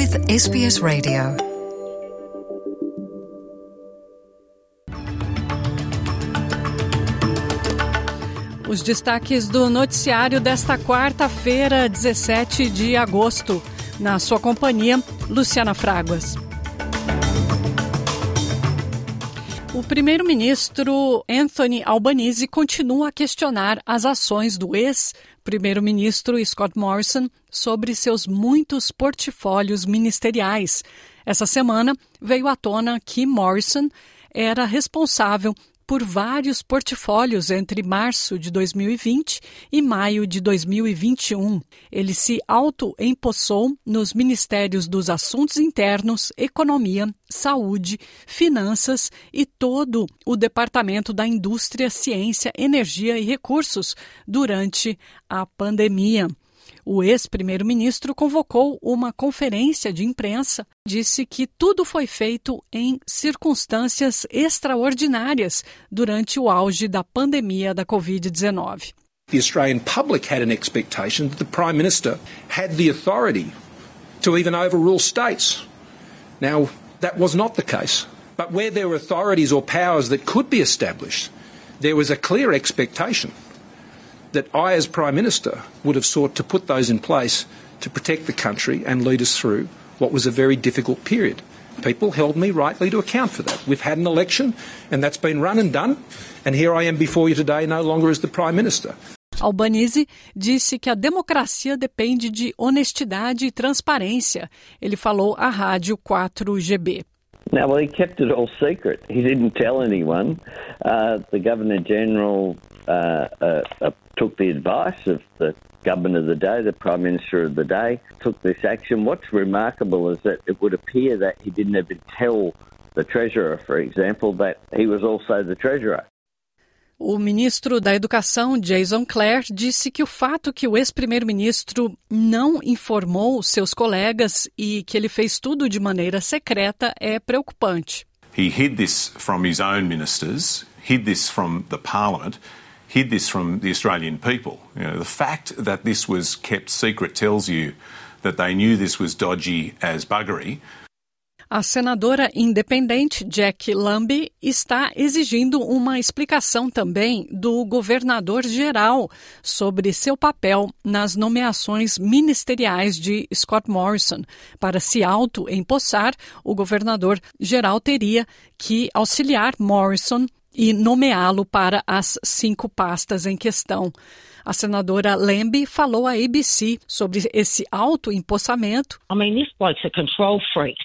with SBS Radio. Os destaques do noticiário desta quarta-feira, 17 de agosto. Na sua companhia, Luciana Fraguas. O primeiro-ministro Anthony Albanese continua a questionar as ações do ex-primeiro-ministro Scott Morrison sobre seus muitos portfólios ministeriais. Essa semana veio à tona que Morrison era responsável por vários portfólios entre março de 2020 e maio de 2021. Ele se auto-empossou nos Ministérios dos Assuntos Internos, Economia, Saúde, Finanças e todo o Departamento da Indústria, Ciência, Energia e Recursos durante a pandemia. O ex-primeiro-ministro convocou uma conferência de imprensa, disse que tudo foi feito em circunstâncias extraordinárias durante o auge da pandemia da Covid-19. The Australian public had an expectation that the Prime Minister had the authority to even overrule states. Now, that was not the case. But where there were authorities or powers that could be established, there was a clear expectation that I, as Prime Minister, would have sought to put those in place to protect the country and lead us through what was a very difficult period. People held me rightly to account for that. We've had an election, and that's been run and done, and here I am before you today no longer as the Prime Minister. Albanese disse que a democracia depende de honestidade e transparência. Ele falou à rádio 4GB. Now, well, he kept it all secret. He didn't tell anyone. Uh, the Governor General uh, uh, uh, took the advice of the government of the day, the Prime Minister of the day, took this action. What's remarkable is that it would appear that he didn't even tell the Treasurer, for example, that he was also the Treasurer. O ministro da Educação, Jason Clare, disse que o fato que o ex-primeiro-ministro não informou seus colegas e que ele fez tudo de maneira secreta é preocupante. He hid this from his own ministers, hid this from the parliament, hid this from the Australian people. You know, the fact that this was kept secret tells you that they knew this was dodgy as buggery. A senadora independente Jack Lambie está exigindo uma explicação também do governador-geral sobre seu papel nas nomeações ministeriais de Scott Morrison. Para se auto-empossar, o governador-geral teria que auxiliar Morrison e nomeá-lo para as cinco pastas em questão. A senadora Lambie falou à ABC sobre esse auto-empossamento. I mean, this bloke's a control freak.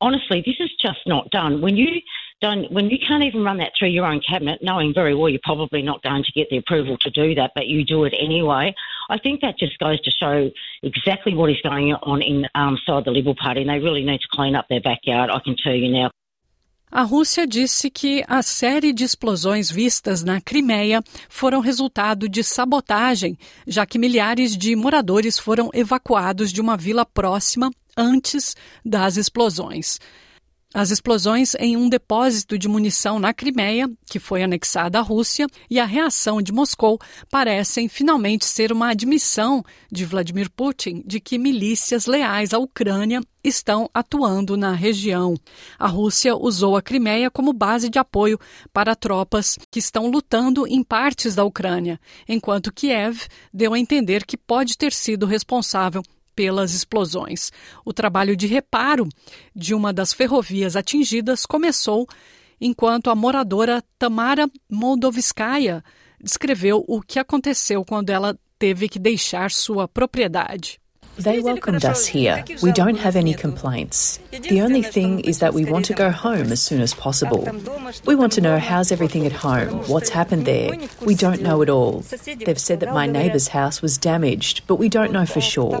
honestly, this is just not done. When you don't, when you can't even run that through your own cabinet, knowing very well you're probably not going to get the approval to do that, but you do it anyway. I think that just goes to show exactly what is going on inside um, the Liberal Party, and they really need to clean up their backyard. I can tell you now. A Rússia disse que a série de explosões vistas na Crimeia foram resultado de sabotagem, já que milhares de moradores foram evacuados de uma vila próxima antes das explosões. As explosões em um depósito de munição na Crimeia, que foi anexada à Rússia, e a reação de Moscou parecem finalmente ser uma admissão de Vladimir Putin de que milícias leais à Ucrânia estão atuando na região. A Rússia usou a Crimeia como base de apoio para tropas que estão lutando em partes da Ucrânia, enquanto Kiev deu a entender que pode ter sido responsável pelas explosões. O trabalho de reparo de uma das ferrovias atingidas começou enquanto a moradora Tamara Moldovskaya descreveu o que aconteceu quando ela teve que deixar sua propriedade. They welcomed us here. We don't have any complaints. The only thing is that we want to go home as soon as possible. We want to know how's everything at home, what's happened there. We don't know at all. They've said that my neighbour's house was damaged, but we don't know for sure.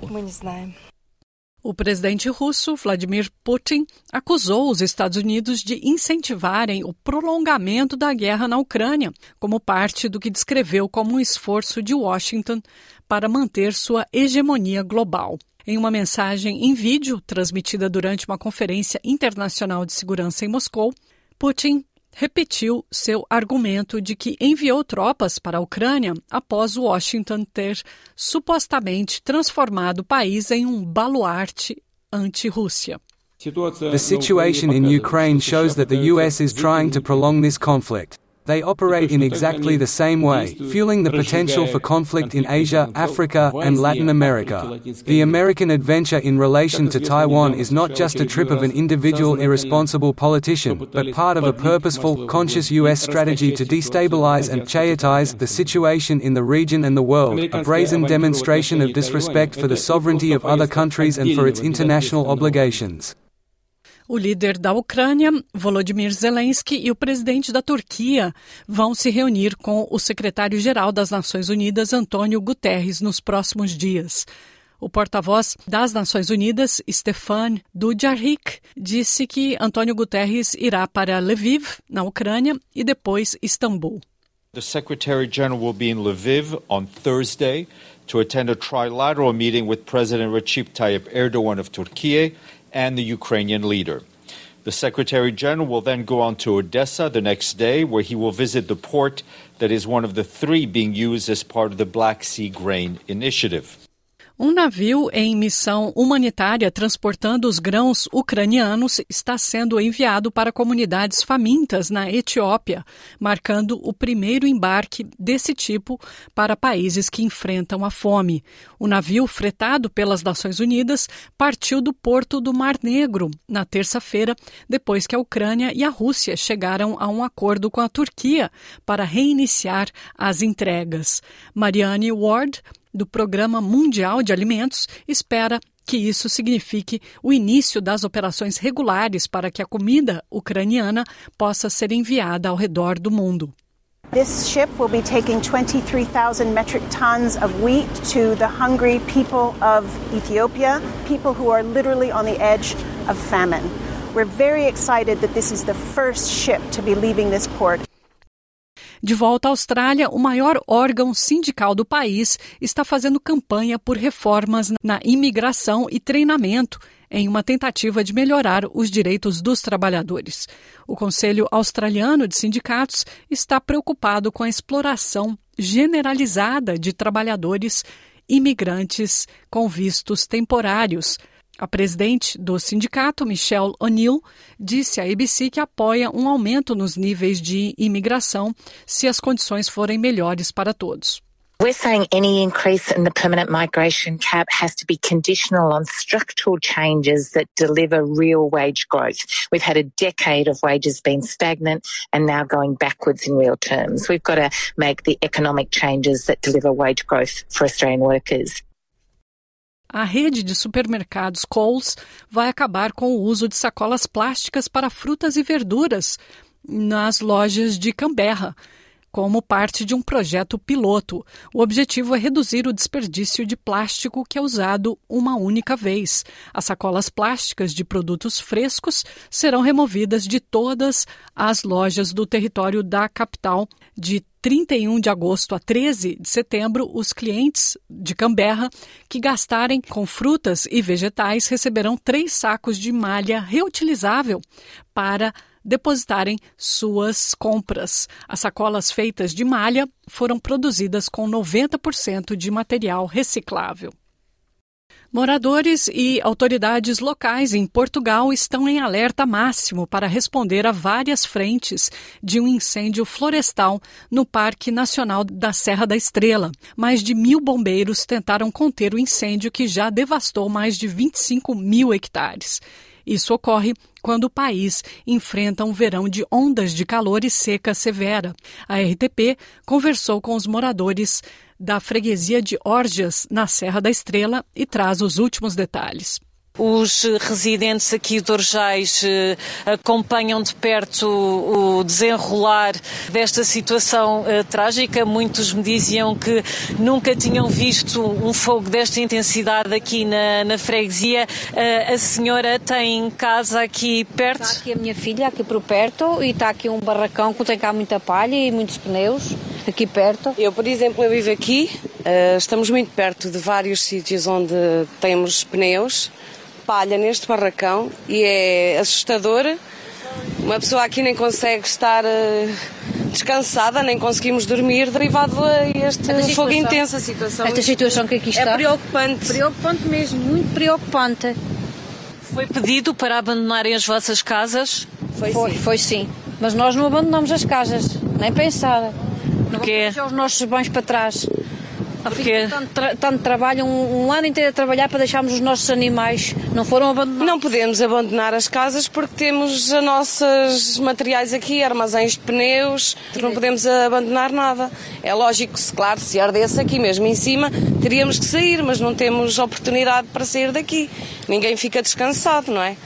O presidente russo, Vladimir Putin, acusou os Estados Unidos de incentivarem o prolongamento da guerra na Ucrânia, como parte do que descreveu como um esforço de Washington para manter sua hegemonia global. Em uma mensagem em vídeo transmitida durante uma conferência internacional de segurança em Moscou, Putin repetiu seu argumento de que enviou tropas para a Ucrânia após Washington ter supostamente transformado o país em um baluarte anti-Rússia. The situation in Ukraine shows that the US is trying to prolong this conflict. They operate in exactly the same way, fueling the potential for conflict in Asia, Africa, and Latin America. The American adventure in relation to Taiwan is not just a trip of an individual irresponsible politician, but part of a purposeful, conscious US strategy to destabilize and chaotize the situation in the region and the world, a brazen demonstration of disrespect for the sovereignty of other countries and for its international obligations. O líder da Ucrânia, Volodymyr Zelensky, e o presidente da Turquia vão se reunir com o secretário-geral das Nações Unidas, Antônio Guterres, nos próximos dias. O porta-voz das Nações Unidas, Stefan Dujarric, disse que Antônio Guterres irá para Lviv, na Ucrânia, e depois Istambul. The Secretary General will be in Lviv on Thursday to attend a trilateral meeting with President Recep Tayyip Erdogan of Turkey and the Ukrainian leader. The Secretary General will then go on to Odessa the next day, where he will visit the port that is one of the three being used as part of the Black Sea Grain Initiative. Um navio em missão humanitária transportando os grãos ucranianos está sendo enviado para comunidades famintas na Etiópia, marcando o primeiro embarque desse tipo para países que enfrentam a fome. O navio, fretado pelas Nações Unidas, partiu do porto do Mar Negro na terça-feira, depois que a Ucrânia e a Rússia chegaram a um acordo com a Turquia para reiniciar as entregas. Marianne Ward do Programa Mundial de Alimentos espera que isso signifique o início das operações regulares para que a comida ucraniana possa ser enviada ao redor do mundo. This ship will be taking 23,000 metric tons of wheat to the hungry people of Ethiopia, people who are literally on the edge of famine. We're very excited that this is the first ship to be leaving this port. De volta à Austrália, o maior órgão sindical do país está fazendo campanha por reformas na imigração e treinamento em uma tentativa de melhorar os direitos dos trabalhadores. O Conselho Australiano de Sindicatos está preocupado com a exploração generalizada de trabalhadores imigrantes com vistos temporários a presidente do sindicato, Michelle O'Neill, disse à ABC que apoia um aumento nos níveis de imigração se as condições forem melhores para todos. We're saying any increase in the permanent migration cap has to be conditional on structural changes that deliver real wage growth. We've had a decade of wages being stagnant and now going backwards in real terms. We've got to make the economic changes that deliver wage growth for Australian workers. A rede de supermercados Coles vai acabar com o uso de sacolas plásticas para frutas e verduras nas lojas de Canberra como parte de um projeto piloto. O objetivo é reduzir o desperdício de plástico que é usado uma única vez. As sacolas plásticas de produtos frescos serão removidas de todas as lojas do território da capital de 31 de agosto a 13 de setembro, os clientes de Canberra que gastarem com frutas e vegetais receberão três sacos de malha reutilizável para depositarem suas compras. As sacolas feitas de malha foram produzidas com 90% de material reciclável. Moradores e autoridades locais em Portugal estão em alerta máximo para responder a várias frentes de um incêndio florestal no Parque Nacional da Serra da Estrela. Mais de mil bombeiros tentaram conter o incêndio que já devastou mais de 25 mil hectares. Isso ocorre quando o país enfrenta um verão de ondas de calor e seca severa. A RTP conversou com os moradores da freguesia de Orgias, na Serra da Estrela, e traz os últimos detalhes. Os residentes aqui de Orjais eh, acompanham de perto o desenrolar desta situação eh, trágica. Muitos me diziam que nunca tinham visto um fogo desta intensidade aqui na, na freguesia. Eh, a senhora tem casa aqui perto? Está aqui a minha filha, aqui por perto, e está aqui um barracão que tem cá muita palha e muitos pneus, aqui perto. Eu, por exemplo, eu vivo aqui, estamos muito perto de vários sítios onde temos pneus palha neste barracão e é assustador. Uma pessoa aqui nem consegue estar uh, descansada, nem conseguimos dormir derivado a este fogo intenso. A situação Esta situação que aqui está é preocupante. Preocupante mesmo, muito preocupante. Foi pedido para abandonarem as vossas casas? Foi, foi sim. Foi sim. Mas nós não abandonamos as casas, nem pensar. Não vamos deixar os nossos bens para trás. Porque tanto, tra tanto trabalho, um, um, ano inteiro a trabalhar para deixarmos os nossos animais, não foram abandonados? Não podemos abandonar as casas porque temos os nossos materiais aqui, armazéns de pneus, não podemos abandonar nada. É lógico que, claro, se ardesse aqui mesmo em cima, teríamos que sair, mas não temos oportunidade para sair daqui. Ninguém fica descansado, não é?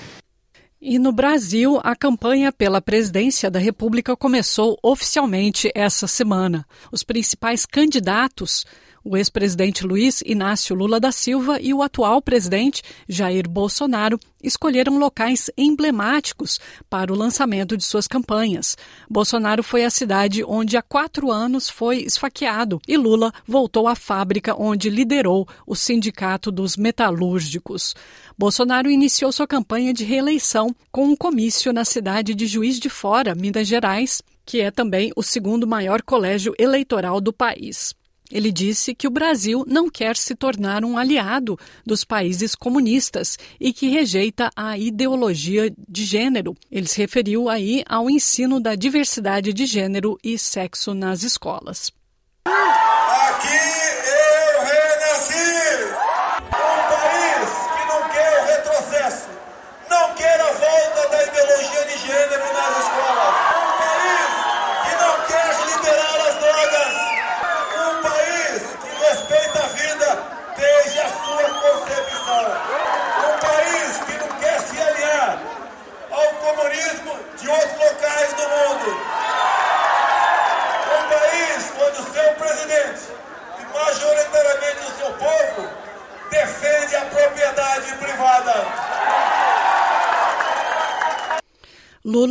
E no Brasil, a campanha pela presidência da República começou oficialmente essa semana. Os principais candidatos o ex-presidente Luiz Inácio Lula da Silva e o atual presidente Jair Bolsonaro escolheram locais emblemáticos para o lançamento de suas campanhas. Bolsonaro foi à cidade onde há quatro anos foi esfaqueado e Lula voltou à fábrica onde liderou o Sindicato dos Metalúrgicos. Bolsonaro iniciou sua campanha de reeleição com um comício na cidade de Juiz de Fora, Minas Gerais, que é também o segundo maior colégio eleitoral do país. Ele disse que o Brasil não quer se tornar um aliado dos países comunistas e que rejeita a ideologia de gênero. Ele se referiu aí ao ensino da diversidade de gênero e sexo nas escolas. Aqui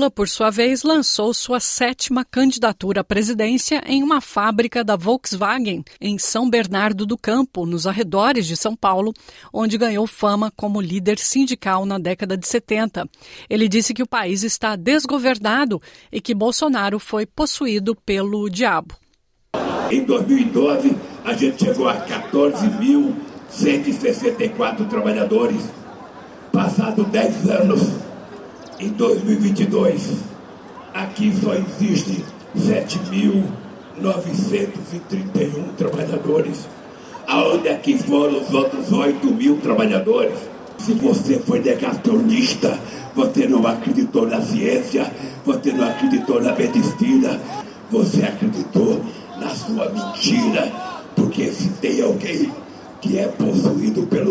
Lula, por sua vez, lançou sua sétima candidatura à presidência em uma fábrica da Volkswagen, em São Bernardo do Campo, nos arredores de São Paulo, onde ganhou fama como líder sindical na década de 70. Ele disse que o país está desgovernado e que Bolsonaro foi possuído pelo diabo. Em 2012, a gente chegou a 14.164 trabalhadores. Passado 10 anos, em 2022, aqui só existe 7.931 trabalhadores. Aonde aqui é foram os outros 8 mil trabalhadores? Se você foi negacionista, você não acreditou na ciência, você não acreditou na medicina, você acreditou na sua mentira, porque se tem alguém que é possuído pelo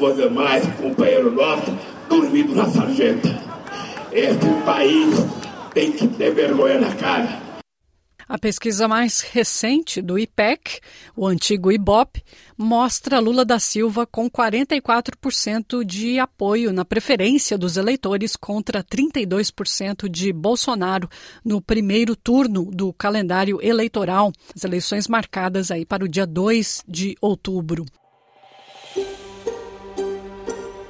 Vai ver mais companheiro nosso dormindo na sarjeta. Este país tem que ter vergonha na cara. A pesquisa mais recente do IPEC, o antigo IBOP, mostra Lula da Silva com 44% de apoio na preferência dos eleitores contra 32% de Bolsonaro no primeiro turno do calendário eleitoral, as eleições marcadas aí para o dia 2 de outubro.